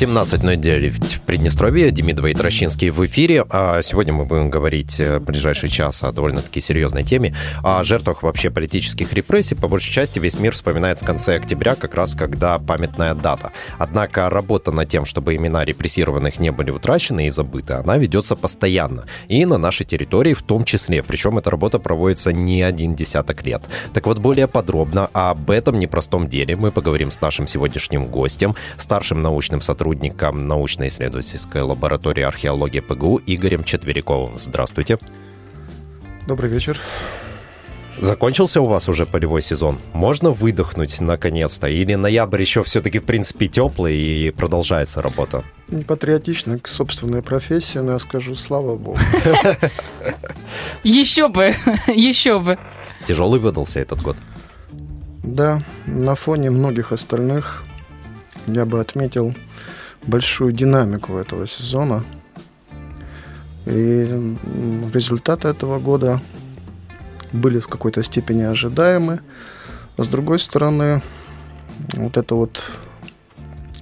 17.09 в Приднестровье. Демидова и Трощинский в эфире. А сегодня мы будем говорить э, в ближайший час о довольно-таки серьезной теме, о жертвах вообще политических репрессий. По большей части весь мир вспоминает в конце октября, как раз когда памятная дата. Однако работа над тем, чтобы имена репрессированных не были утрачены и забыты, она ведется постоянно. И на нашей территории в том числе. Причем эта работа проводится не один десяток лет. Так вот, более подробно об этом непростом деле мы поговорим с нашим сегодняшним гостем, старшим научным сотрудником сотрудником научно-исследовательской лаборатории археологии ПГУ Игорем Четвериковым. Здравствуйте. Добрый вечер. Закончился у вас уже полевой сезон? Можно выдохнуть наконец-то? Или ноябрь еще все-таки, в принципе, теплый и продолжается работа? Не патриотично к собственной профессии, но я скажу, слава богу. Еще бы, еще бы. Тяжелый выдался этот год? Да, на фоне многих остальных я бы отметил большую динамику этого сезона. И результаты этого года были в какой-то степени ожидаемы. А с другой стороны, вот это вот,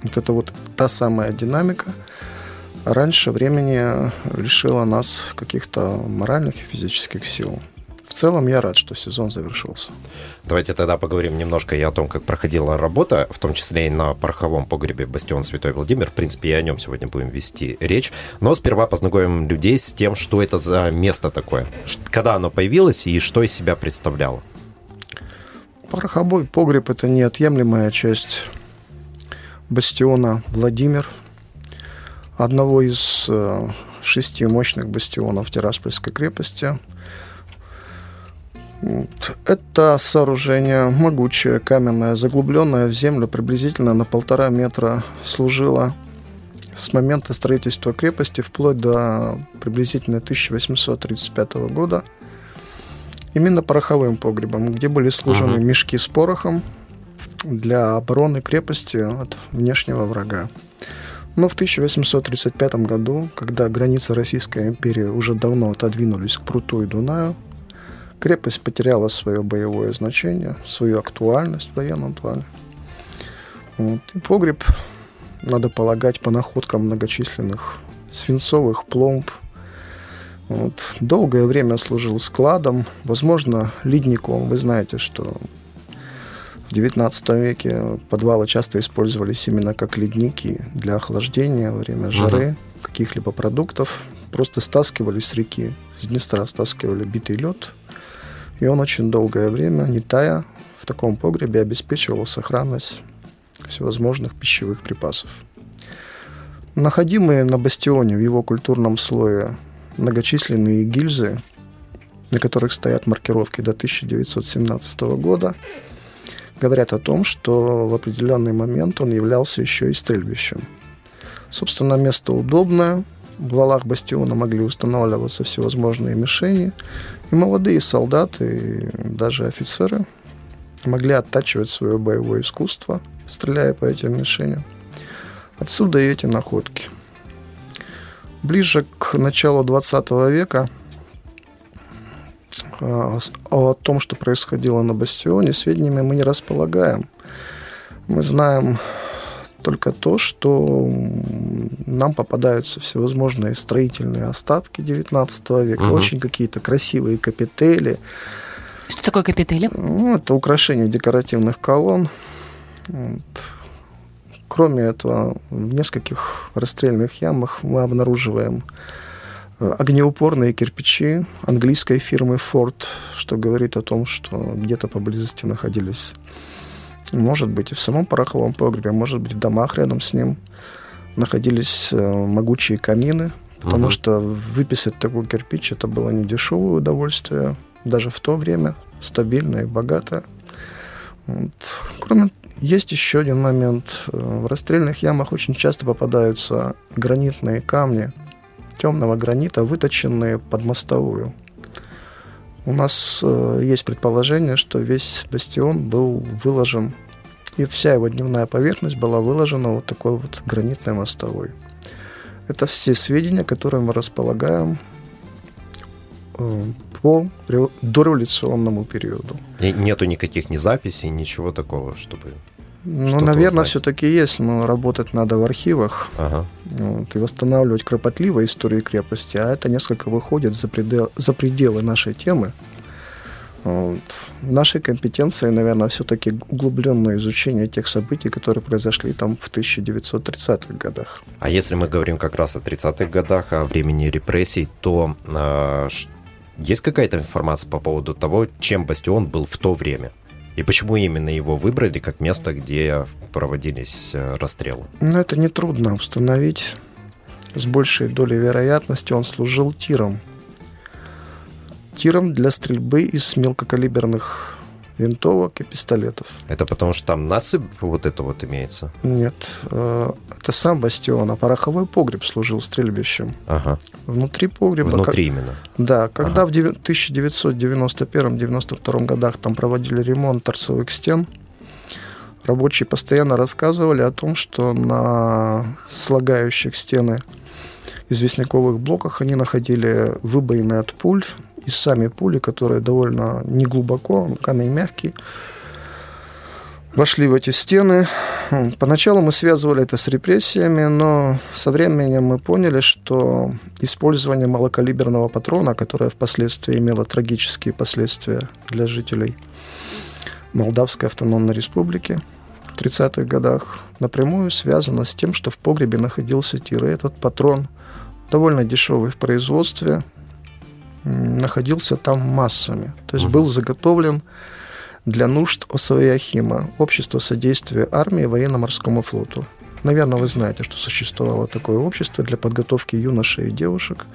вот это вот та самая динамика раньше времени лишила нас каких-то моральных и физических сил целом я рад, что сезон завершился. Давайте тогда поговорим немножко и о том, как проходила работа, в том числе и на пороховом погребе «Бастион Святой Владимир». В принципе, и о нем сегодня будем вести речь. Но сперва познакомим людей с тем, что это за место такое, когда оно появилось и что из себя представляло. Пороховой погреб – это неотъемлемая часть бастиона Владимир, одного из э, шести мощных бастионов Тираспольской крепости – это сооружение могучее, каменное, заглубленное в землю приблизительно на полтора метра служило с момента строительства крепости вплоть до приблизительно 1835 года именно пороховым погребом, где были сложены uh-huh. мешки с порохом для обороны крепости от внешнего врага. Но в 1835 году, когда границы Российской империи уже давно отодвинулись к Пруту и Дунаю, Крепость потеряла свое боевое значение, свою актуальность в военном плане. Вот. И погреб, надо полагать, по находкам многочисленных свинцовых пломб. Вот. Долгое время служил складом, возможно, ледником. Вы знаете, что в XIX веке подвалы часто использовались именно как ледники для охлаждения во время жары uh-huh. каких-либо продуктов. Просто стаскивали с реки, с Днестра стаскивали битый лед – и он очень долгое время, не тая, в таком погребе обеспечивал сохранность всевозможных пищевых припасов. Находимые на бастионе в его культурном слое многочисленные гильзы, на которых стоят маркировки до 1917 года, говорят о том, что в определенный момент он являлся еще и стрельбищем. Собственно, место удобное, валах бастиона могли устанавливаться всевозможные мишени, и молодые солдаты, и даже офицеры могли оттачивать свое боевое искусство, стреляя по этим мишеням. Отсюда и эти находки. Ближе к началу 20 века а, о том, что происходило на бастионе, сведениями мы не располагаем. Мы знаем только то, что нам попадаются всевозможные строительные остатки 19 века, угу. очень какие-то красивые капители. Что такое капители? Ну, это украшение декоративных колонн. Вот. Кроме этого, в нескольких расстрельных ямах мы обнаруживаем э, огнеупорные кирпичи английской фирмы Ford, что говорит о том, что где-то поблизости находились может быть, и в самом пороховом погребе, может быть, в домах рядом с ним находились э, могучие камины, потому uh-huh. что выписать такой кирпич это было не дешевое удовольствие, даже в то время стабильное и богатое. Вот. Кроме есть еще один момент. В расстрельных ямах очень часто попадаются гранитные камни темного гранита, выточенные под мостовую. У нас э, есть предположение, что весь бастион был выложен, и вся его дневная поверхность была выложена вот такой вот гранитной мостовой. Это все сведения, которые мы располагаем э, по ре- дореволюционному периоду. И нету никаких ни записей, ничего такого, чтобы... Ну, наверное, все-таки есть, но работать надо в архивах Ага. вот, и восстанавливать кропотливо историю крепости, а это несколько выходит за, предел- за пределы нашей темы. Вот. Нашей компетенции, наверное, все-таки углубленное изучение тех событий, которые произошли там в 1930-х годах. А если мы говорим как раз о 30-х годах, о времени репрессий, то ш- есть какая-то информация по поводу того, чем Бастион был в то время? И почему именно его выбрали как место, где проводились э, расстрелы? Но это нетрудно установить. С большей долей вероятности он служил тиром. Тиром для стрельбы из мелкокалиберных винтовок и пистолетов. Это потому что там насыпь вот это вот имеется? Нет, э, это сам бастион, а пороховой погреб служил стрельбищем. Ага, Внутри погреба... внутри именно. как- да, когда Ага. в девя- 1991-92 годах там проводили ремонт торцевых стен, рабочие постоянно рассказывали о том, что на слагающих стены известняковых блоках они находили выбоины от пуль, и сами пули, которые довольно неглубоко, камень мягкий, вошли в эти стены. Поначалу мы связывали это с репрессиями, но со временем мы поняли, что использование малокалиберного патрона, которое впоследствии имело трагические последствия для жителей Молдавской автономной республики в 30-х годах, напрямую связано с тем, что в погребе находился тир. И этот патрон, довольно дешевый в производстве, находился там массами. То есть Мгм. был заготовлен для нужд ОСВЯХИМа, Общество содействия армии и военно-морскому флоту. Наверное, вы знаете, что существовало такое общество для подготовки юношей и девушек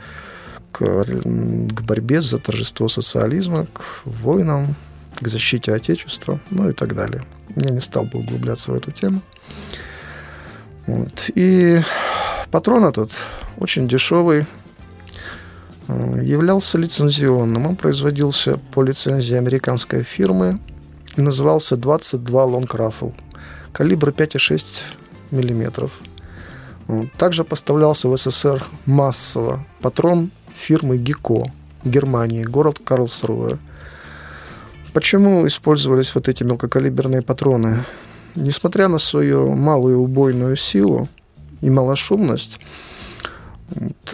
к, к борьбе за торжество социализма, к войнам, к защите Отечества, ну и так далее. Я не стал бы углубляться в эту тему. Вот. И патрон этот очень дешевый, являлся лицензионным. Он производился по лицензии американской фирмы и назывался 22 Long Rifle. Калибр 5,6 миллиметров. Вот. Также поставлялся в СССР массово патрон фирмы ГИКО Германии, город Карлсруэ. Почему использовались вот эти мелкокалиберные патроны? Несмотря на свою малую убойную силу и малошумность,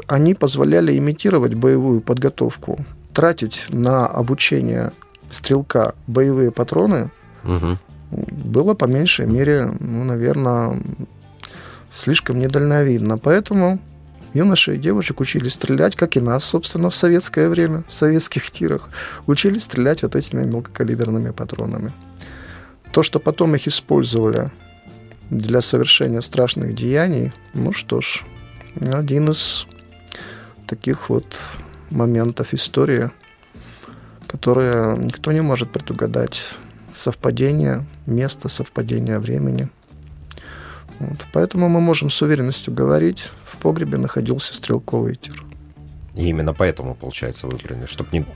они позволяли имитировать боевую подготовку, тратить на обучение стрелка боевые патроны Мгм. было по меньшей мере, ну, наверное, слишком недальновидно. Поэтому юноши и девушек учили стрелять, как и нас, собственно, в советское время, в советских тирах, учили стрелять вот этими мелкокалиберными патронами. То, что потом их использовали для совершения страшных деяний, ну что ж, один из таких вот моментов истории, которые никто не может предугадать. Совпадение места, совпадение времени. Вот. Поэтому мы можем с уверенностью говорить, в погребе находился стрелковый тир. И именно поэтому, получается, выбрали, чтобы не...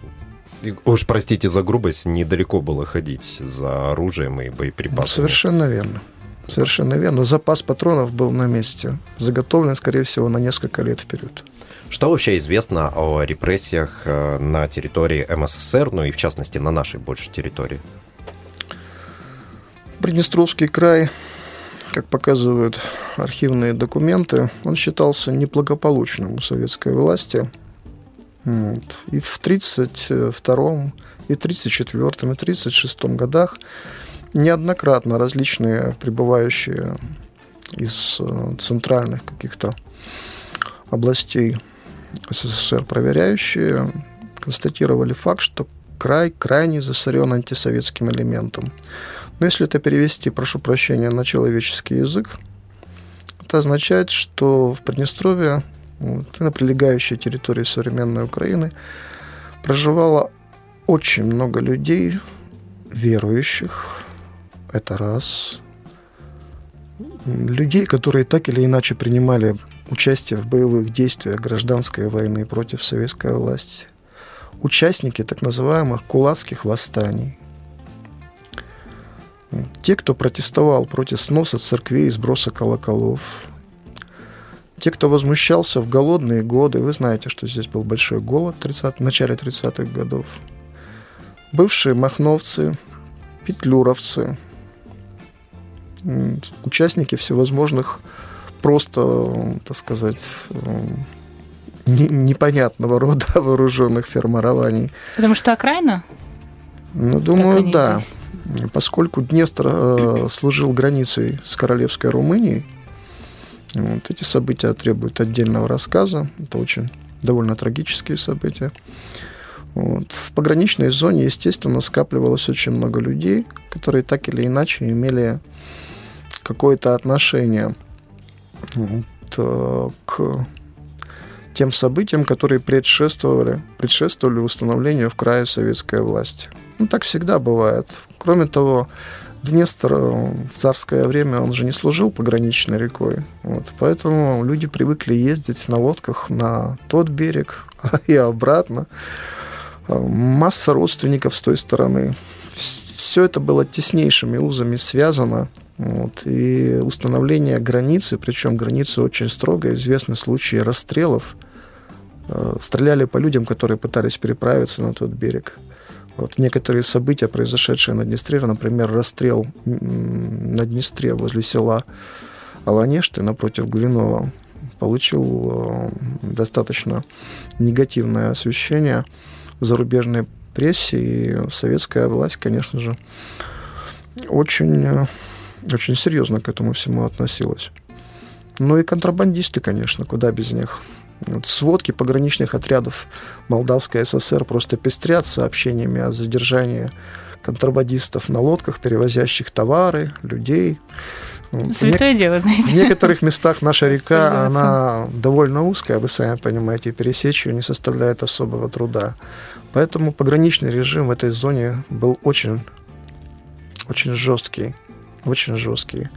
Уж простите за грубость, недалеко было ходить за оружием и боеприпасами. Совершенно верно. Совершенно верно. Запас патронов был на месте. Заготовлен, скорее всего, на несколько лет вперед. Что вообще известно о репрессиях э, на территории МССР, ну и в частности на нашей большей территории? Приднестровский край, как показывают архивные документы, он считался неблагополучным у советской власти. Вот. И в 1932, и 1934, и 1936 годах неоднократно различные прибывающие из э, центральных каких-то областей СССР проверяющие констатировали факт, что край крайне засорен антисоветским элементом. Но если это перевести, прошу прощения, на человеческий язык, это означает, что в Приднестровье вот, и на прилегающей территории современной Украины проживало очень много людей, верующих, это раз, людей, которые так или иначе принимали участие в боевых действиях гражданской войны против советской власти, участники так называемых кулацких восстаний, те, кто протестовал против сноса церквей и сброса колоколов, Те, кто возмущался в голодные годы, вы знаете, что здесь был большой голод 30, в начале 30-х годов. Бывшие махновцы, петлюровцы, участники всевозможных просто, так сказать, не, непонятного рода вооруженных формирований. Потому что окраина? Ну, думаю, да. Здесь? Поскольку Днестр э, служил границей с королевской Румынией, вот, эти события требуют отдельного рассказа. Это очень довольно трагические события. Вот. В пограничной зоне, естественно, скапливалось очень много людей, которые так или иначе имели какое-то отношение вот, э, к тем событиям, которые предшествовали, предшествовали установлению в крае советской власти. Ну, так всегда бывает. Кроме того, Днестр э, в царское время, он же не служил пограничной рекой. Вот, поэтому люди привыкли ездить на лодках на тот берег и обратно. Э, масса родственников с той стороны. Все это было теснейшими узами связано. Вот, и установление границы, причем границы очень строго, известны случаи расстрелов. Э, стреляли по людям, которые пытались переправиться на тот берег. Вот некоторые события, произошедшие на Днестре, например, расстрел на Днестре возле села Аланешты напротив Глинова, получил э, достаточно негативное освещение в зарубежной прессе, и советская власть, конечно же, очень, э, очень серьезно к этому всему относилась. Ну и контрабандисты, конечно, куда без них. Вот сводки пограничных отрядов Молдавской ССР просто пестрят сообщениями о задержании контрабандистов на лодках, перевозящих товары, людей. Святое не... дело, знаете. В некоторых местах наша река, она довольно узкая, вы сами понимаете, пересечь ее не составляет особого труда. Поэтому пограничный режим в этой зоне был очень, очень жесткий, очень жесткий.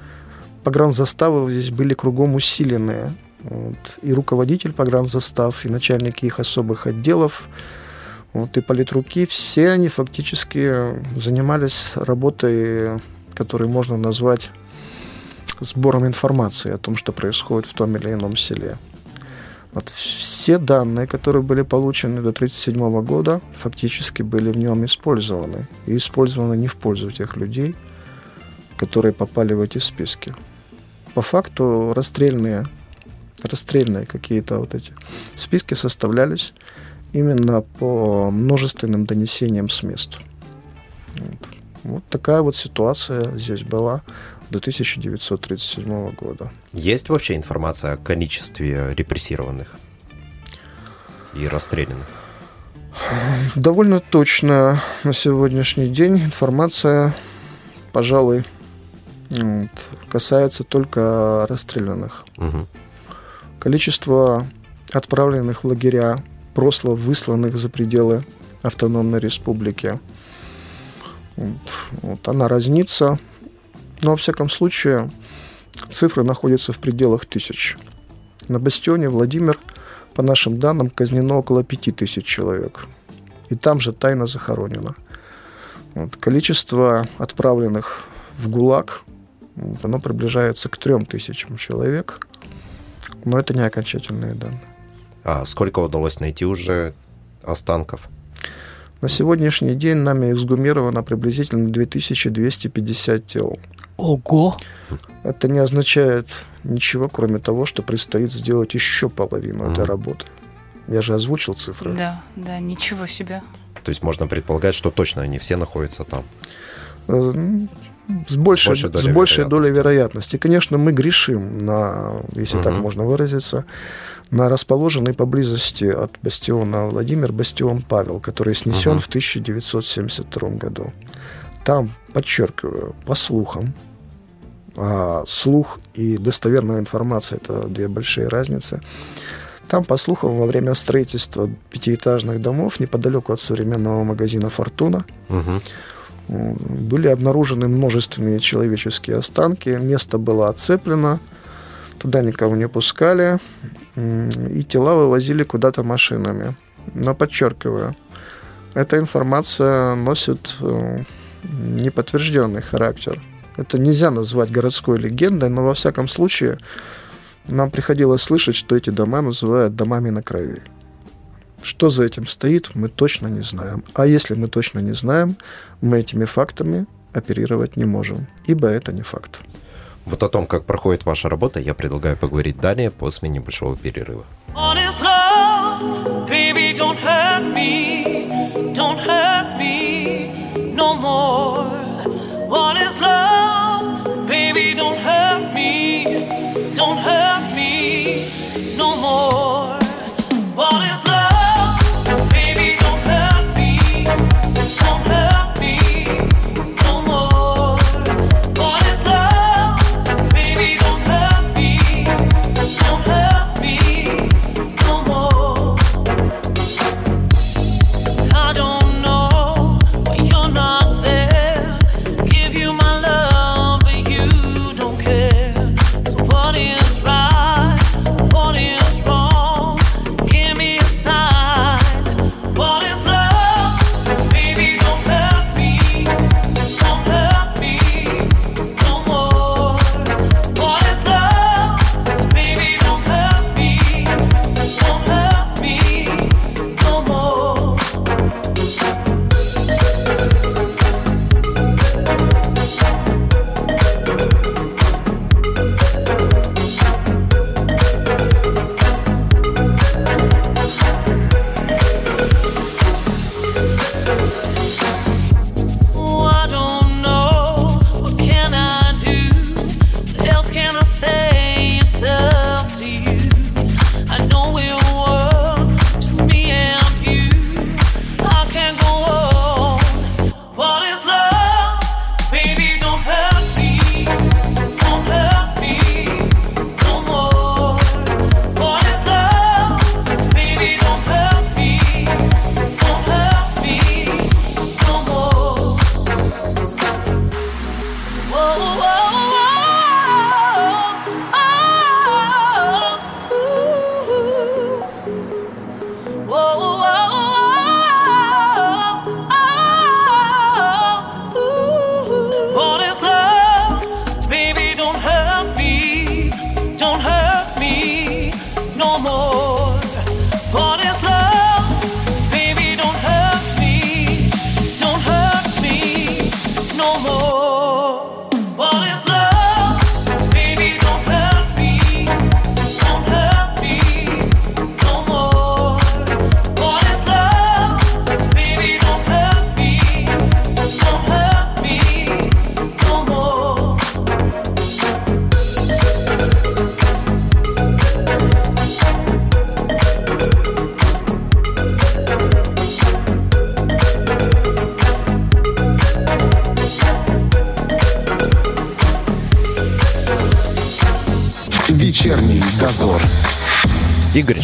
Погранзаставы здесь были кругом усиленные. Вот. И руководитель погранзастав, и начальники их особых отделов, вот, и политруки, все они фактически занимались работой, которую можно назвать сбором информации о том, что происходит в том или ином селе. Вот все данные, которые были получены до 1937 года, фактически были в нем использованы. И использованы не в пользу тех людей, которые попали в эти списки. По факту расстрельные расстрельные какие-то вот эти списки составлялись именно по множественным донесениям с мест. Вот. вот такая вот ситуация здесь была до 1937 года. Есть вообще информация о количестве репрессированных и расстрелянных? Довольно точно на сегодняшний день информация, пожалуй, вот, касается только расстрелянных. Угу. Количество отправленных в лагеря, просто высланных за пределы автономной республики. Вот, вот она разнится. Но, во всяком случае, цифры находятся в пределах тысяч. На бастионе Владимир, по нашим данным, казнено около пяти тысяч человек. И там же тайно захоронено. Вот, количество отправленных в ГУЛАГ, оно приближается к трем тысячам человек но это не окончательные данные. А сколько удалось найти уже останков? На сегодняшний день нами эксгумировано приблизительно 2250 тел. Ого! Это не означает ничего, кроме того, что предстоит сделать еще половину mm. этой работы. Я же озвучил цифры. Да, да, ничего себе. То есть можно предполагать, что точно они все находятся там. С большей, с большей, долей, с большей вероятности. долей вероятности. Конечно, мы грешим на, если угу. так можно выразиться, на расположенный поблизости от бастиона Владимир бастион Павел, который снесен угу. в 1972 году. Там, подчеркиваю, по слухам, а слух и достоверная информация – это две большие разницы. Там, по слухам, во время строительства пятиэтажных домов неподалеку от современного магазина «Фортуна» угу были обнаружены множественные человеческие останки, место было оцеплено, туда никого не пускали, и тела вывозили куда-то машинами. Но подчеркиваю, эта информация носит э, неподтвержденный характер. Это нельзя назвать городской легендой, но во всяком случае нам приходилось слышать, что эти дома называют домами на крови. Что за этим стоит, мы точно не знаем. А если мы точно не знаем, мы этими фактами оперировать не можем, ибо это не факт. Вот о том, как проходит ваша работа, я предлагаю поговорить далее после небольшого перерыва. Honest love, baby, don't hurt me, don't hurt me no more. What is love, baby, don't hurt me, don't hurt me no more. What is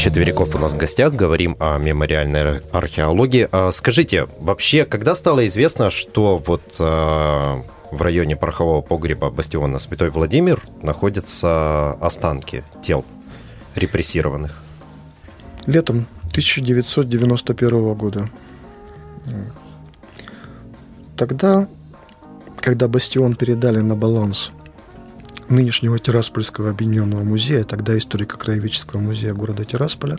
Четверяков у нас в гостях. Говорим о мемориальной ар- археологии. А Скажите, вообще, когда стало известно, что вот а, в районе порохового погреба бастиона Святой Владимир находятся останки тел репрессированных? Летом 1991 года. Тогда, когда бастион передали на баланс нынешнего Тираспольского объединенного музея, тогда историко-краеведческого музея города Тирасполя,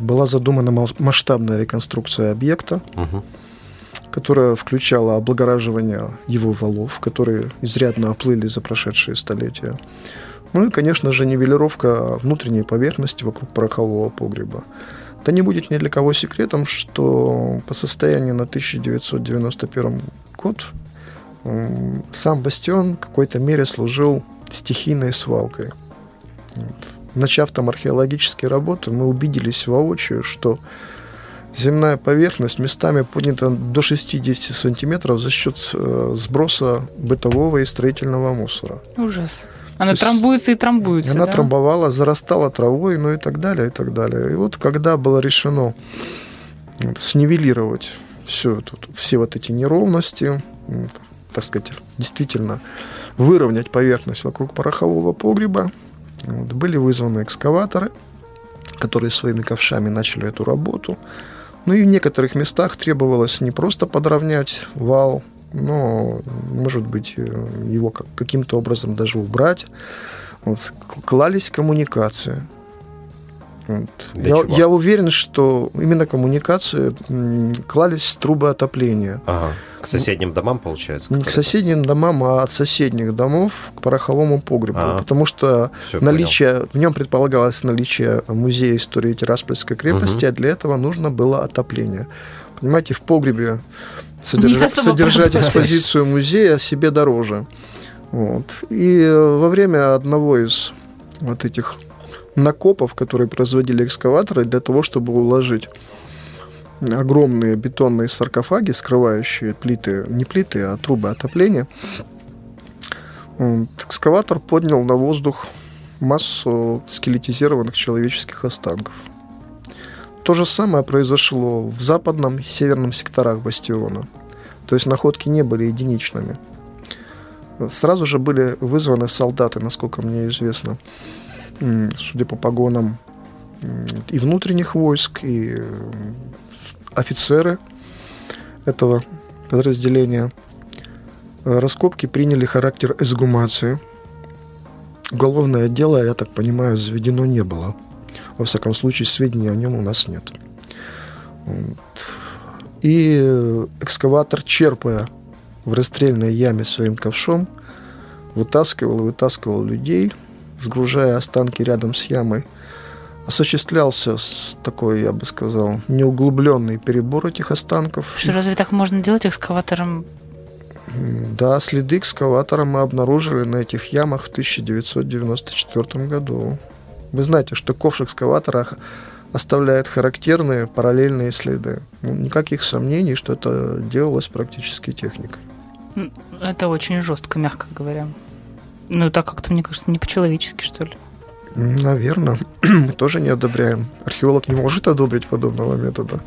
была задумана масштабная реконструкция объекта, Мгм. которая включала облагораживание его валов, которые изрядно оплыли за прошедшие столетия. Ну и, конечно же, нивелировка внутренней поверхности вокруг порохового погреба. Да не будет ни для кого секретом, что по состоянию на 1991 год сам бастион в какой-то мере служил стихийной свалкой. Начав там археологические работы, мы убедились воочию, что земная поверхность местами поднята до 60 сантиметров за счет э, сброса бытового и строительного мусора. Ужас. Она То трамбуется и трамбуется. Она да? трамбовала, зарастала травой, ну и так далее, и так далее. И вот когда было решено вот, снивелировать все, тут, все вот эти неровности, так сказать, действительно выровнять поверхность вокруг порохового погреба, вот, были вызваны экскаваторы, которые своими ковшами начали эту работу. Ну и в некоторых местах требовалось не просто подровнять вал, но, может быть, э, его как- каким-то образом даже убрать. Вот, клались коммуникации. Я, чего? я уверен, что именно коммуникации клались трубы отопления. Ага. К соседним домам, получается? Не к соседним домам, а от соседних домов к пороховому погребу. А. Потому что Всё, наличие, в нем предполагалось наличие музея истории Тираспольской крепости, Мгм. а для этого нужно было отопление. Понимаете, в погребе содержа- содержать экспозицию музея себе дороже. Вот. И во время одного из вот этих накопов, которые производили экскаваторы, для того, чтобы уложить огромные бетонные саркофаги, скрывающие плиты, не плиты, а трубы отопления, экскаватор поднял на воздух массу скелетизированных человеческих останков. То же самое произошло в западном и северном секторах бастиона. То есть находки не были единичными. Сразу же были вызваны солдаты, насколько мне известно, судя по погонам и внутренних войск, и э, офицеры этого подразделения. Раскопки приняли характер эксгумации. Уголовное дело, я так понимаю, заведено не было. Во всяком случае, сведений о нем у нас нет. И э, экскаватор, черпая в расстрельной яме своим ковшом, вытаскивал и вытаскивал людей, сгружая останки рядом с ямой. Осуществлялся с такой, я бы сказал, неуглубленный перебор этих останков. Что, разве так можно делать экскаватором? Да, следы экскаватора мы обнаружили на этих ямах в 1994 году. Вы знаете, что ковш экскаватора оставляет характерные параллельные следы. Ну, никаких сомнений, что это делалось практически техникой. Это очень жестко, мягко говоря. Ну, так как-то, мне кажется, не по-человечески, что ли. Наверное, мы тоже не одобряем. Археолог не может одобрить подобного метода.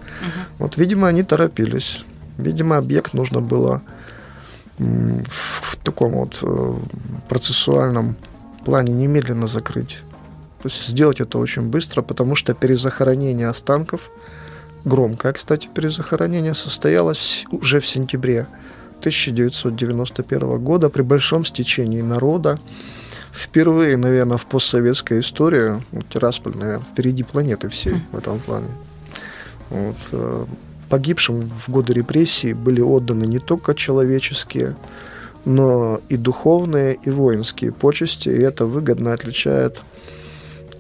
Вот, видимо, они торопились. Видимо, объект нужно было в, в таком вот э, процессуальном плане немедленно закрыть. То есть сделать это очень быстро, потому что перезахоронение останков, громкое, кстати, перезахоронение, состоялось уже в сентябре 1991 года при большом стечении народа. Впервые, наверное, в постсоветской истории, вот Тирасполь, наверное, впереди планеты всей в этом плане. Вот, э, погибшим в годы репрессий были отданы не только человеческие, но и духовные, и воинские почести, и это выгодно отличает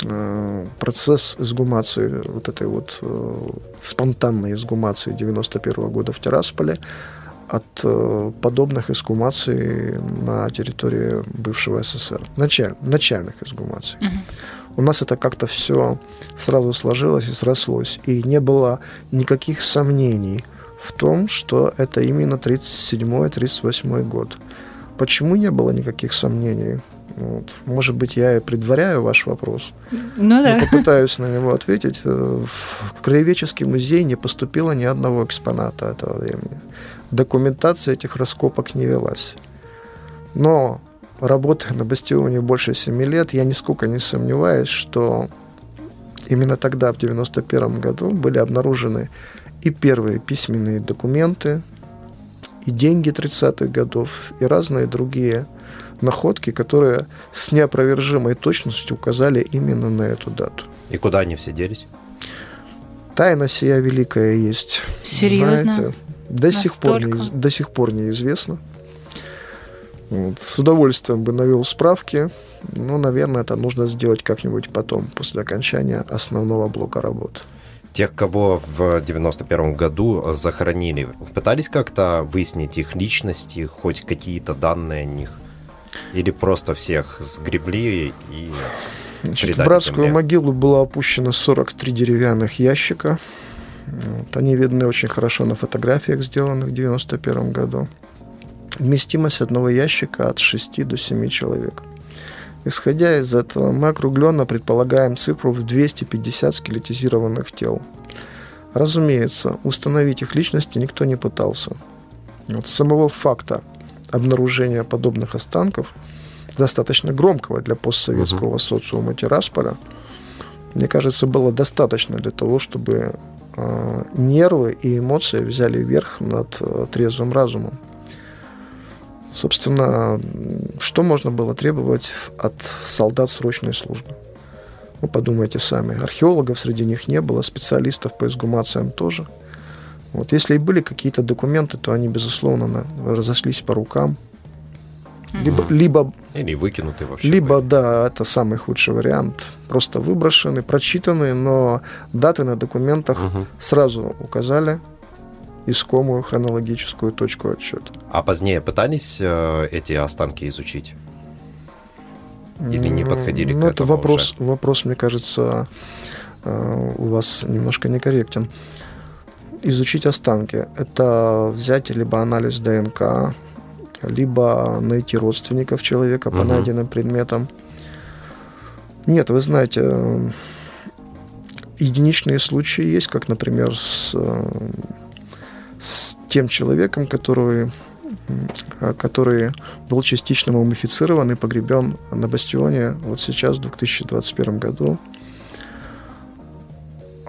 э, процесс эксгумации, вот этой вот э, спонтанной эксгумации 91 года в Тирасполе от э, подобных эксгумаций на территории бывшего СССР. Началь- начальных эксгумаций. У нас это как-то все сразу сложилось и срослось. И не было никаких сомнений в том, что это именно 37-38 год. Почему не было никаких сомнений? Вот. Может быть, я и предваряю ваш вопрос. Ну Но да. попытаюсь на него ответить. Э, В Краеведческий музей не поступило ни одного экспоната этого времени. Документация этих раскопок не велась. Но работая на бастионе больше семи лет, я нисколько не сомневаюсь, что именно тогда, в 91 году, были обнаружены и первые письменные документы, и деньги 30-х годов, и разные другие находки, которые с неопровержимой точностью указали именно на эту дату. И куда они все делись? Тайна сия великая есть. Серьезно? Знаете, до сих, пор не, до сих пор неизвестно. Вот, С удовольствием бы навел справки, но, наверное, это нужно сделать как-нибудь потом, после окончания основного блока работ. Тех, кого в 91 году захоронили, пытались как-то выяснить их личности, хоть какие-то данные о них? Или просто всех сгребли и... Значит, в братскую земле. могилу было опущено 43 деревянных ящика. Вот, они видны очень хорошо на фотографиях, сделанных в 91 году. Вместимость одного ящика от 6 до 7 человек. Исходя из этого, мы округленно предполагаем цифру в 250 скелетизированных тел. Разумеется, установить их личности никто не пытался. Вот с самого факта обнаружения подобных останков, достаточно громкого для постсоветского социума Тирасполя, мне кажется, было достаточно для того, чтобы нервы и эмоции взяли верх над э, трезвым разумом. Собственно, что можно было требовать от солдат срочной службы? Ну, подумайте сами. Археологов среди них не было, специалистов по эксгумациям тоже. Вот. Если и были какие-то документы, то они, безусловно, разошлись по рукам. Либо, либо Или выкинутый вообще. либо, да, это самый худший вариант. Просто выброшены, прочитаны, но даты на документах Мгм. сразу указали искомую хронологическую точку отсчета. А позднее пытались э, эти останки изучить? Или не подходили ну, к это этому вопрос, вопрос, мне кажется, э, у вас немножко некорректен. Изучить останки – это взять либо анализ ДНК, либо найти родственников человека по Мгм. найденным предметам. Нет, вы знаете, единичные случаи есть, как, например, с, с тем человеком, который, который был частично мумифицирован и погребен на бастионе вот сейчас, в 2021 году.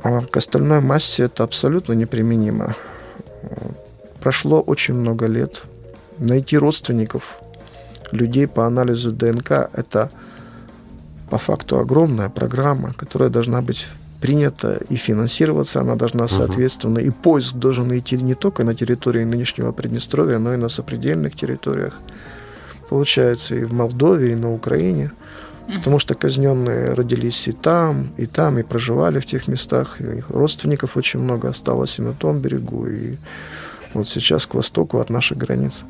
А к остальной массе это абсолютно неприменимо. Прошло очень много лет. Найти родственников людей по анализу ДНК – это по факту огромная программа, которая должна быть принята и финансироваться она должна соответственно. И поиск должен идти не только на территории нынешнего Приднестровья, но и на сопредельных территориях. Получается, и в Молдове, и на Украине. Потому что казненные родились и там, и там, и проживали в тех местах. И их родственников очень много осталось и на том берегу, и вот сейчас к востоку от наших границ.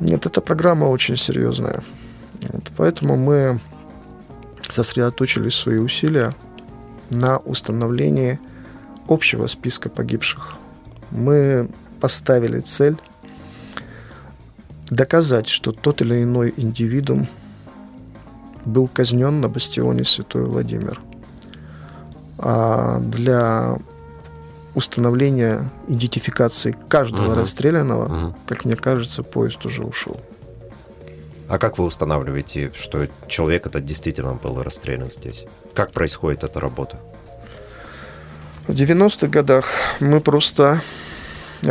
Нет, эта программа очень серьезная. Вот, поэтому мы сосредоточили свои усилия на установлении общего списка погибших. Мы поставили цель доказать, что тот или иной индивидуум был казнен на бастионе Святой Владимир. А для установления идентификации каждого Мгм. расстрелянного, Мгм. как мне кажется, поезд уже ушел. А как вы устанавливаете, что человек этот действительно был расстрелян здесь? Как происходит эта работа? В 90-х годах мы просто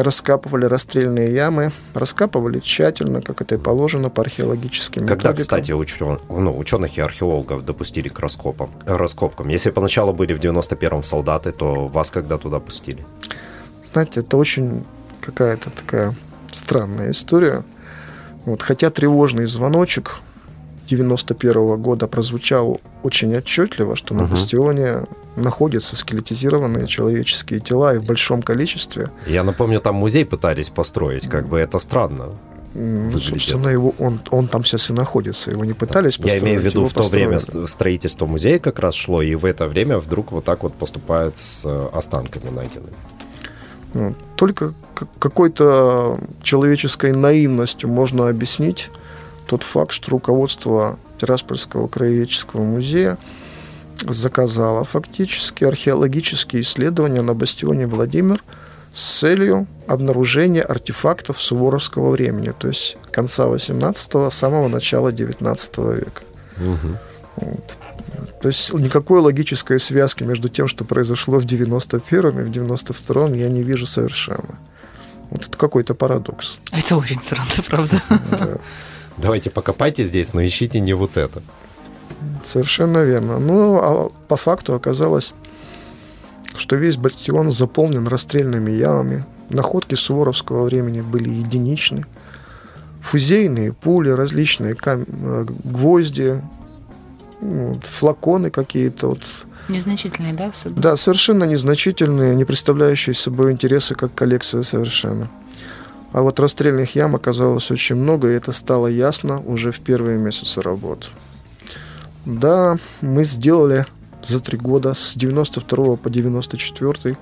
раскапывали расстрельные ямы, раскапывали тщательно, как это и положено по археологическим Когда, методикам. кстати, учен- ну, ученых и археологов допустили к раскопам, раскопкам? Если поначалу были в 91-м солдаты, то вас когда туда пустили? Знаете, это очень какая-то такая странная история. Вот, хотя тревожный звоночек 91 года прозвучал очень отчетливо, что на бастионе находятся скелетизированные человеческие тела и в большом количестве. Я напомню, там музей пытались построить, как бы это странно. М, Выглядит. Собственно, его, он, он там сейчас и находится. Его не пытались Я построить, имею в виду, в то время построили. строительство музея как раз шло, и в это время вдруг вот так вот поступают с э, останками найденными. Ну, Только какой-то человеческой наивностью можно объяснить тот факт, что руководство Тираспольского краеведческого музея заказало фактически археологические исследования на бастионе Владимир с целью обнаружения артефактов суворовского времени, то есть конца 18-го, самого начала 19 века. Вот. То есть никакой логической связки между тем, что произошло в 91-м и в 92-м, я не вижу совершенно. Вот это какой-то парадокс. Это очень странно, правда. Да, Давайте покопайте здесь, но ищите не вот это. совершенно верно. Ну, а по факту оказалось, что весь бастион заполнен расстрельными ямами. Находки суворовского времени были единичны. Фузейные пули, различные кам- э, гвозди, ну, флаконы какие-то, вот, Незначительный, да, особо? Да, совершенно незначительные, не представляющие собой интересы как коллекция совершенно. А вот расстрельных ям оказалось очень много, и это стало ясно уже в первые месяцы работы. Да, мы сделали за три года, с 92 по 94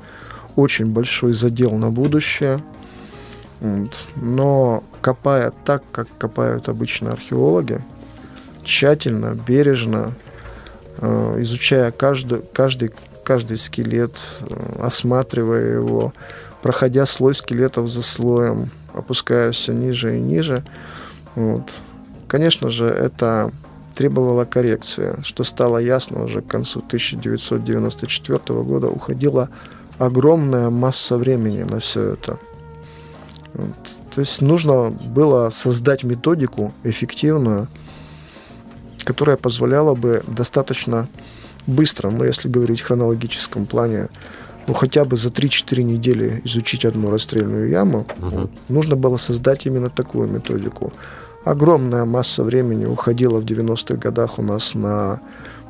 очень большой задел на будущее. Но копая так, как копают обычно археологи, тщательно, бережно, э, изучая каждый, каждый, каждый скелет, э, осматривая его, проходя слой скелетов за слоем, опускаясь все ниже и ниже. Вот. Конечно же, это требовало коррекции, что стало ясно уже к концу 1994 года. Уходила огромная масса времени на все это. Вот. То есть нужно было создать методику эффективную, которая позволяла бы достаточно быстро, но если говорить в хронологическом плане, ну хотя бы за 3-4 недели изучить одну расстрельную яму, вот, нужно было создать именно такую методику. Огромная масса времени уходила в 90-х годах у нас на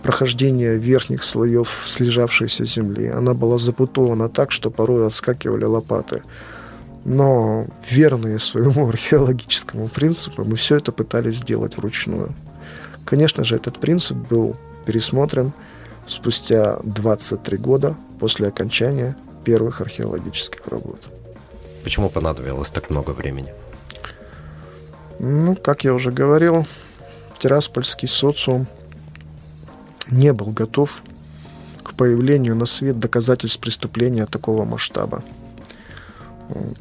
прохождение верхних слоев слежавшейся земли. Она была запутована так, что порой отскакивали лопаты. Но верные своему археологическому принципу, мы все это пытались сделать вручную. Конечно же, этот принцип был пересмотрен спустя 23 года после окончания первых археологических работ. Почему понадобилось так много времени? Ну, как я уже говорил, Тираспольский социум не был готов к появлению на свет доказательств преступления такого масштаба. Вот.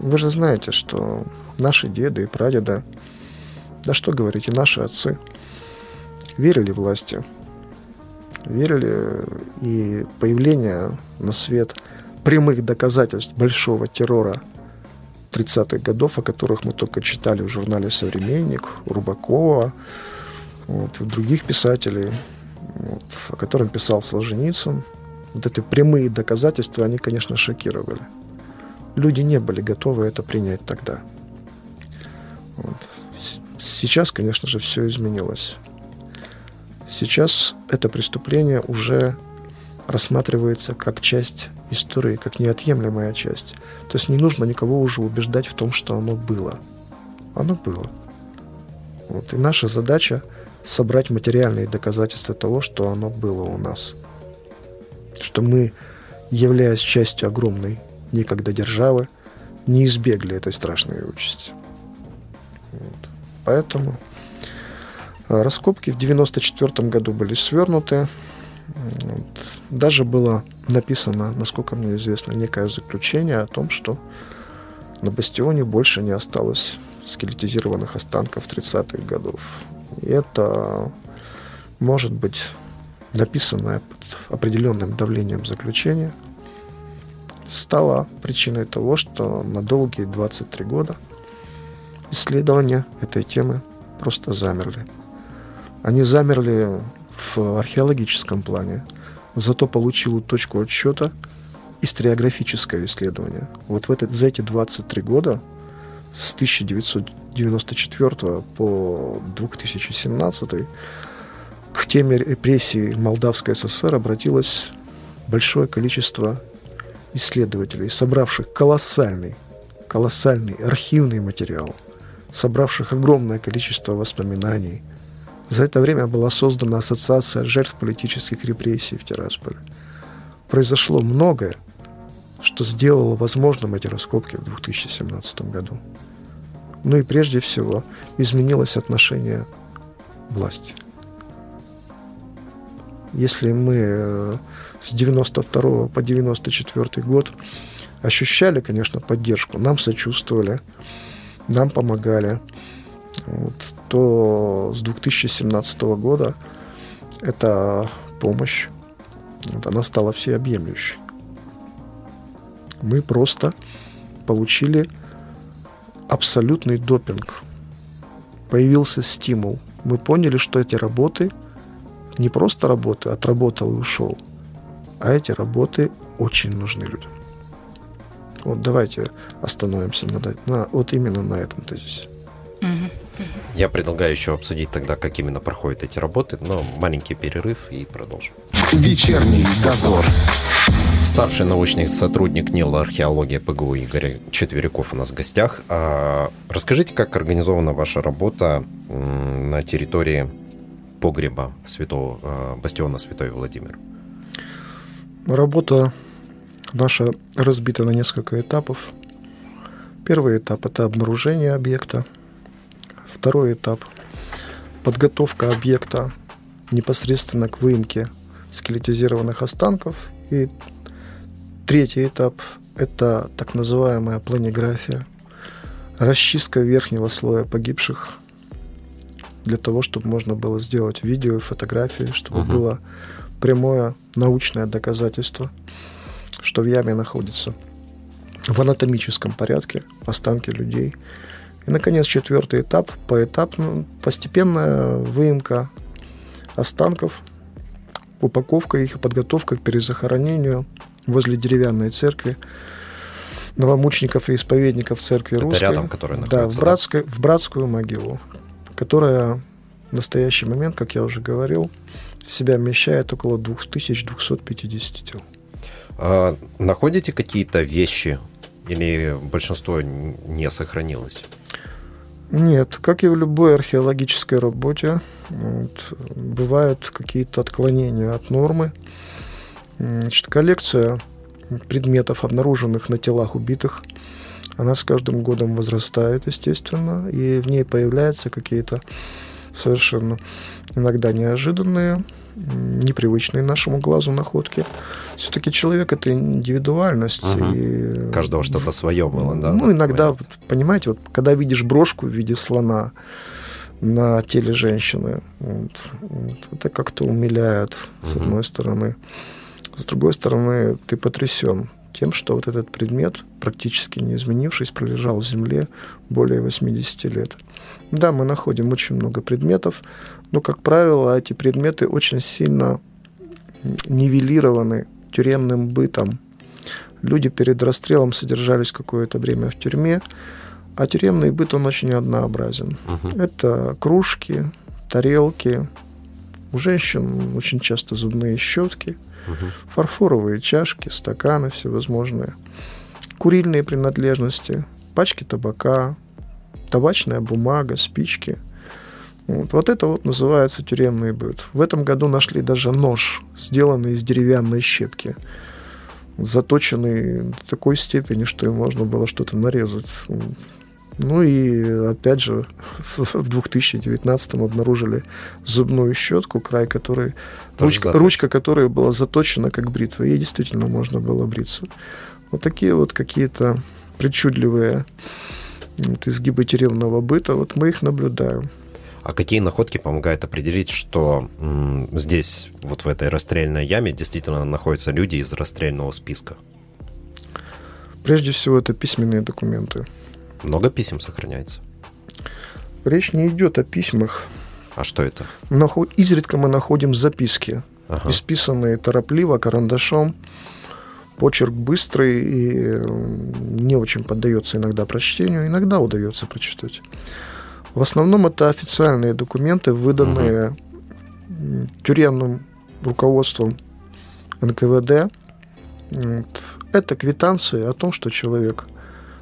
Вы же знаете, что наши деды и прадеды, да что говорить, и наши отцы верили власти, верили и появление на свет прямых доказательств большого террора 30-х годов, о которых мы только читали в журнале «Современник», Рубакова, вот, других писателей, вот, о котором писал Солженицын. Вот эти прямые доказательства, они, конечно, шокировали. Люди не были готовы это принять тогда. Вот. Сейчас, конечно же, все изменилось. Сейчас это преступление уже рассматривается как часть истории, как неотъемлемая часть. То есть не нужно никого уже убеждать в том, что оно было. Оно было. Вот. И наша задача собрать материальные доказательства того, что оно было у нас. Что мы, являясь частью огромной некогда державы, не избегли этой страшной участи. Вот. Поэтому раскопки в 1994 году были свернуты. Даже было написано, насколько мне известно, некое заключение о том, что на бастионе больше не осталось скелетизированных останков 30-х годов. И это может быть написанное под определенным давлением заключение стало причиной того, что на долгие 23 года исследования этой темы просто замерли. Они замерли в археологическом плане, зато получило точку отсчета историографическое исследование. Вот в этот, за эти 23 года с 1994 по 2017 к теме репрессий Молдавской ССР обратилось большое количество исследователей, собравших колоссальный, колоссальный архивный материал, собравших огромное количество воспоминаний. За это время была создана Ассоциация жертв политических репрессий в Тирасполе. Произошло многое, что сделало возможным эти раскопки в 2017 году. Ну и прежде всего изменилось отношение власти. Если мы э, с 92 по 94 год ощущали, конечно, поддержку, нам сочувствовали, нам помогали, вот, то с 2017 года эта помощь, вот, она стала всеобъемлющей. Мы просто получили абсолютный допинг. Появился стимул. Мы поняли, что эти работы не просто работы, отработал и ушел, а эти работы очень нужны людям. Вот давайте остановимся на, на вот именно на этом тезисе. Я предлагаю еще обсудить тогда, как именно проходят эти работы, но маленький перерыв и продолжим. Вечерний дозор. Старший научный сотрудник НИЛ археологии ПГУ Игорь Четверяков у нас в гостях. А расскажите, как организована ваша работа на территории погреба святого а, бастиона Святой Владимир? Работа наша разбита на несколько этапов. Первый этап – это обнаружение объекта. Второй этап – подготовка объекта непосредственно к выемке скелетизированных останков. И третий этап – это так называемая планиграфия, расчистка верхнего слоя погибших для того, чтобы можно было сделать видео и фотографии, чтобы uh-huh. было прямое научное доказательство, что в яме находится в анатомическом порядке останки людей. И, наконец, четвертый этап, поэтапно, постепенная выемка останков, упаковка их и подготовка к перезахоронению возле деревянной церкви новомучеников и исповедников церкви Это русской. рядом, который Да, находится, в, да? братской, в братскую могилу, которая в настоящий момент, как я уже говорил, в себя вмещает около 2250 тел. А находите какие-то вещи или большинство не сохранилось? Нет, как и в любой археологической работе, вот, бывают какие-то отклонения от нормы. Значит, коллекция предметов, обнаруженных на телах убитых, она с каждым годом возрастает, естественно, и в ней появляются какие-то совершенно иногда неожиданные, непривычные нашему глазу находки. Все-таки человек это индивидуальность. Мгм. И каждого что-то свое было, да? Ну, иногда, момент? понимаете, вот, когда видишь брошку в виде слона на теле женщины, вот, вот, это как-то умиляет, с Мгм. одной стороны. С другой стороны, ты потрясен тем, что вот этот предмет, практически не изменившись, пролежал в земле более 80 лет. Да, мы находим очень много предметов, но, как правило, эти предметы очень сильно нивелированы тюремным бытом. Люди перед расстрелом содержались какое-то время в тюрьме, а тюремный быт, он очень однообразен. Мгм. Это кружки, тарелки, у женщин очень часто зубные щетки, Мгм. фарфоровые чашки, стаканы всевозможные, курильные принадлежности, пачки табака, табачная бумага, спички. Вот, вот это вот называется тюремный быт. В этом году нашли даже нож, сделанный из деревянной щепки, заточенный до такой степени, что им можно было что-то нарезать. Ну и опять же в 2019 обнаружили зубную щетку, край которой ручка, ручка которой была заточена как бритва. Ей действительно можно было бриться. Вот такие вот какие-то причудливые вот, изгибы тюремного быта, вот мы их наблюдаем. А какие находки помогают определить, что м, здесь, вот в этой расстрельной яме, действительно находятся люди из расстрельного списка? Прежде всего, это письменные документы. Много писем сохраняется? Речь не идет о письмах. А что это? Нахо- Изредка мы находим записки, Ага. исписанные торопливо, карандашом. Почерк быстрый и не очень поддается иногда прочтению, иногда удается прочитать. В основном это официальные документы, выданные м, тюремным руководством НКВД. Это квитанции о том, что человек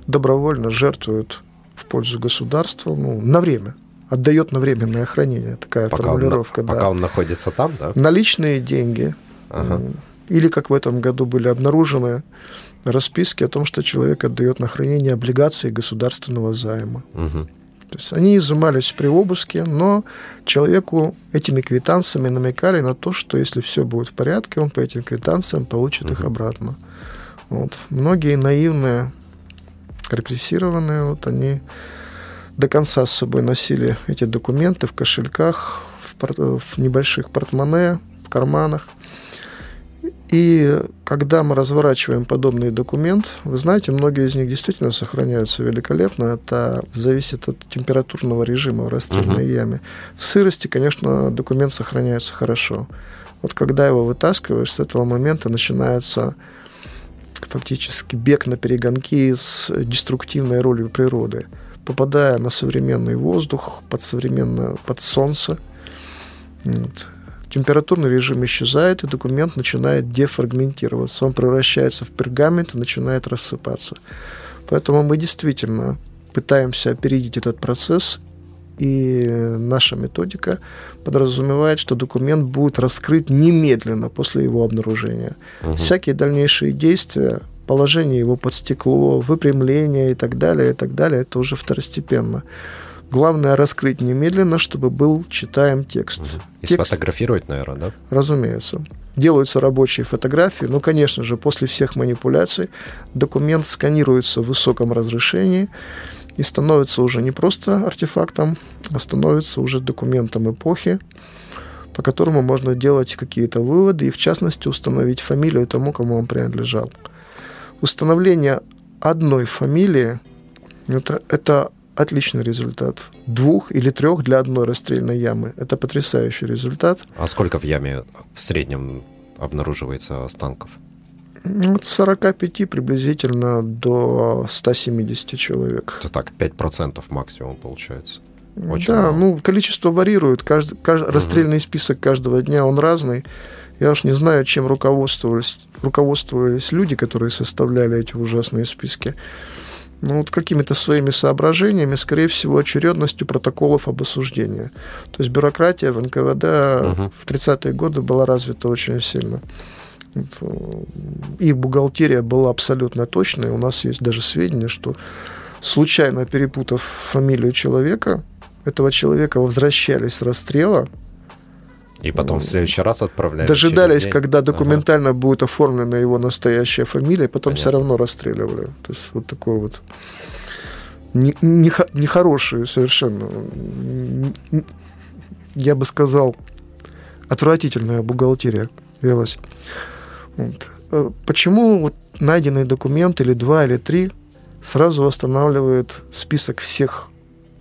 добровольно жертвует в пользу государства ну, на время, отдает на временное хранение. Такая Пока, он, формулировка. да. пока он находится там, да? Наличные деньги. Ага. Или, как в этом году были обнаружены расписки о том, что человек отдает на хранение облигации государственного займа. Мгм. То есть они изымались при обыске, но человеку этими квитанциями намекали на то, что если все будет в порядке, он по этим квитанциям получит их Мгм. обратно. Вот. Многие наивные, репрессированные, вот они до конца с собой носили эти документы в кошельках, в, пор- в небольших портмоне, в карманах. И когда мы разворачиваем подобный документ, вы знаете, многие из них действительно сохраняются великолепно. Это зависит от температурного режима в расстрельной Мгм. яме. В сырости, конечно, документ сохраняется хорошо. Вот когда его вытаскиваешь, с этого момента начинается фактически бег на перегонки с деструктивной ролью природы. Попадая на современный воздух, под современное, под солнце, вот, температурный режим исчезает, и документ начинает дефрагментироваться. Он превращается в пергамент и начинает рассыпаться. Поэтому мы действительно пытаемся опередить этот процесс, и наша методика подразумевает, что документ будет раскрыт немедленно после его обнаружения. Мгм. Всякие дальнейшие действия, положение его под стекло, выпрямление и так далее, и так далее, это уже второстепенно. Главное раскрыть немедленно, чтобы был читаем текст. И Текст, сфотографировать, наверное, да? разумеется. Делаются рабочие фотографии, но, конечно же, после всех манипуляций документ сканируется в высоком разрешении и становится уже не просто артефактом, а становится уже документом эпохи, по которому можно делать какие-то выводы и, в частности, установить фамилию тому, кому он принадлежал. Установление одной фамилии это, это отличный результат. Двух или трех для одной расстрельной ямы. Это потрясающий результат. А сколько в яме в среднем обнаруживается останков? Ну, От 45 приблизительно до 170 человек. Это так, 5% максимум получается. Очень да, мало. ну, количество варьирует. Каждый, каждый, Расстрельный список каждого дня, он разный. Я уж не знаю, чем руководствовались, руководствовались люди, которые составляли эти ужасные списки. Ну, вот какими-то своими соображениями, скорее всего, очередностью протоколов об осуждении. То есть бюрократия в НКВД Мгм. в 30-е годы была развита очень сильно. Э, Их бухгалтерия была абсолютно точной. У нас есть даже сведения, что случайно перепутав фамилию человека, этого человека возвращались с расстрела, И потом в следующий раз отправляли. дожидались, когда Ага. документально будет оформлена его настоящая фамилия, и потом все Понятно. равно расстреливали. То есть вот такой вот не- нехо- нехороший совершенно, я бы сказал, отвратительная бухгалтерия велась. Вот. Э, Почему вот найденный документ или два, или три сразу восстанавливает список всех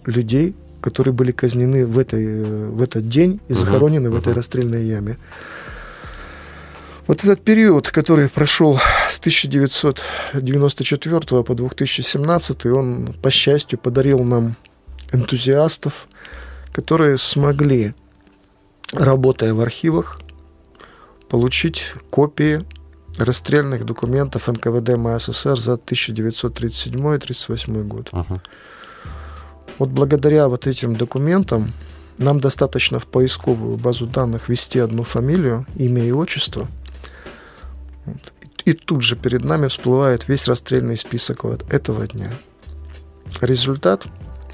людей, которые были казнены в, этой, э, в этот день и захоронены в этой расстрельной яме? Вот этот период, который прошел с 1994 по 2017, он, по счастью, подарил нам энтузиастов, которые смогли, работая в архивах, получить копии расстрельных документов НКВД МССР за 1937-1938 год. Мгм. Вот благодаря вот этим документам нам достаточно в поисковую базу данных ввести одну фамилию, имя и отчество. Вот. И тут же перед нами всплывает весь расстрельный список вот этого дня. Результат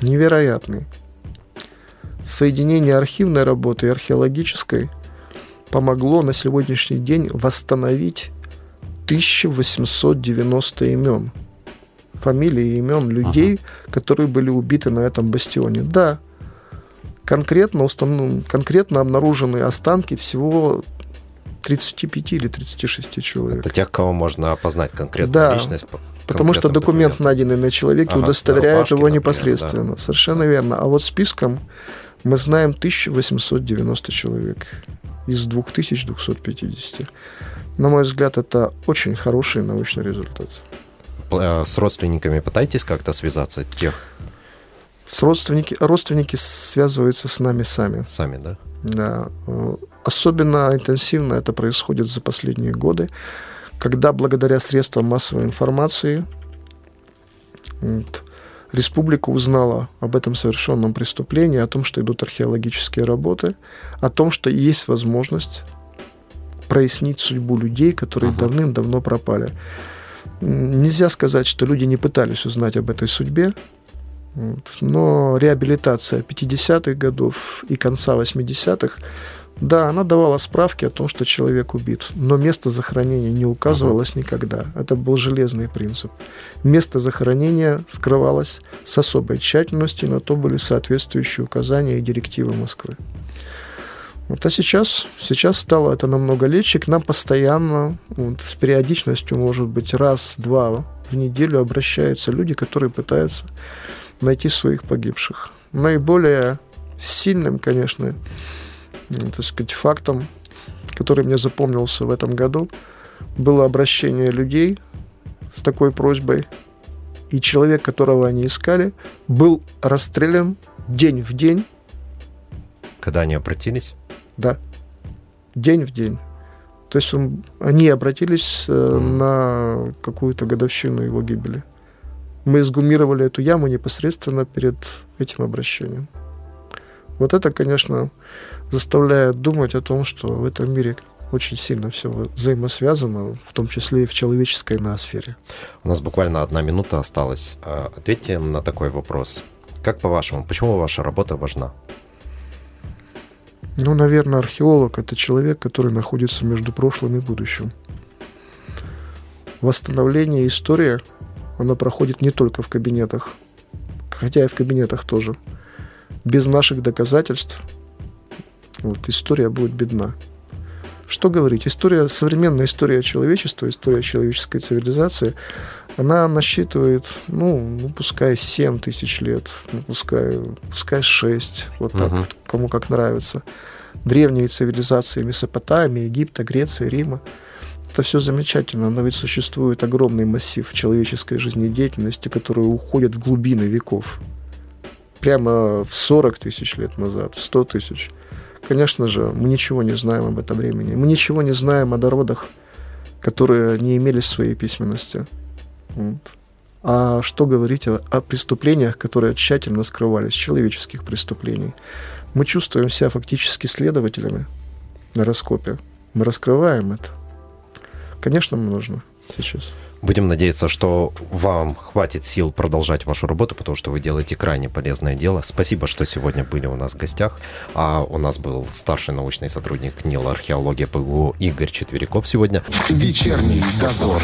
невероятный. Соединение архивной работы и археологической помогло на сегодняшний день восстановить 1890 имен. Фамилии и имен людей, которые были убиты на этом бастионе. Да, конкретно, установ... конкретно обнаружены останки всего 35 или 36 человек. Это тех, кого можно опознать конкретную Да, личность. по Потому что документ, документам. найденный на человеке, Ага, удостоверяет рубашки, его например, непосредственно. Совершенно верно. А вот списком мы знаем 1890 человек из 2250. На мой взгляд, это очень хороший научный результат. Э, С родственниками пытаетесь как-то связаться тех С родственники, родственники связываются с нами сами. сами, да? Да. Особенно интенсивно это происходит за последние годы, когда благодаря средствам массовой информации вот, республика узнала об этом совершенном преступлении, о том, что идут археологические работы, о том, что есть возможность прояснить судьбу людей, которые Ага. давным-давно пропали. Нельзя сказать, что люди не пытались узнать об этой судьбе, но реабилитация 50-х годов и конца 80-х, да, она давала справки о том, что человек убит, но место захоронения не указывалось никогда. Это был железный принцип. Место захоронения скрывалось с особой тщательностью, на то были соответствующие указания и директивы Москвы. Вот, а сейчас, сейчас стало это намного легче. К нам постоянно, вот, с периодичностью, может быть, раз-два в неделю обращаются люди, которые пытаются найти своих погибших. Наиболее сильным, конечно, так сказать, фактом, который мне запомнился в этом году, было обращение людей с такой просьбой, и человек, которого они искали, был расстрелян день в день Когда они обратились? Да. День в день. То есть он, они обратились Мгм. на какую-то годовщину его гибели. Мы изгумировали эту яму непосредственно перед этим обращением. Вот это, конечно, заставляет думать о том, что в этом мире очень сильно все взаимосвязано, в том числе и в человеческой ноосфере. У нас буквально одна минута осталась. А, Ответьте на такой вопрос. Как по-вашему, почему ваша работа важна? Ну, наверное, археолог – это человек, который находится между прошлым и будущим. Восстановление истории, она проходит не только в кабинетах, хотя и в кабинетах тоже. Без наших доказательств вот, история будет бедна. Что говорить? История, современная история человечества, история человеческой цивилизации, она насчитывает, ну, ну пускай 7 тысяч лет, ну, пускай, пускай 6, вот так, Мгм. вот, кому как нравится. Древние цивилизации Месопотамии, Египта, Греции, Рима. Это все замечательно, но ведь существует огромный массив человеческой жизнедеятельности, который уходит в глубины веков. Прямо в 40 тысяч лет назад, в 100 тысяч. Конечно же, мы ничего не знаем об этом времени. Мы ничего не знаем о народах, которые не имели своей письменности. Вот. А что говорить о, о преступлениях, которые тщательно скрывались, человеческих преступлений? Мы чувствуем себя фактически следователями на раскопе. Мы раскрываем это. Конечно, нам нужно сейчас. Будем надеяться, что вам хватит сил продолжать вашу работу, потому что вы делаете крайне полезное дело. Спасибо, что сегодня были у нас в гостях. А у нас был старший научный сотрудник НИЛ археология ПГУ Игорь Четверяков сегодня. Вечерний дозор.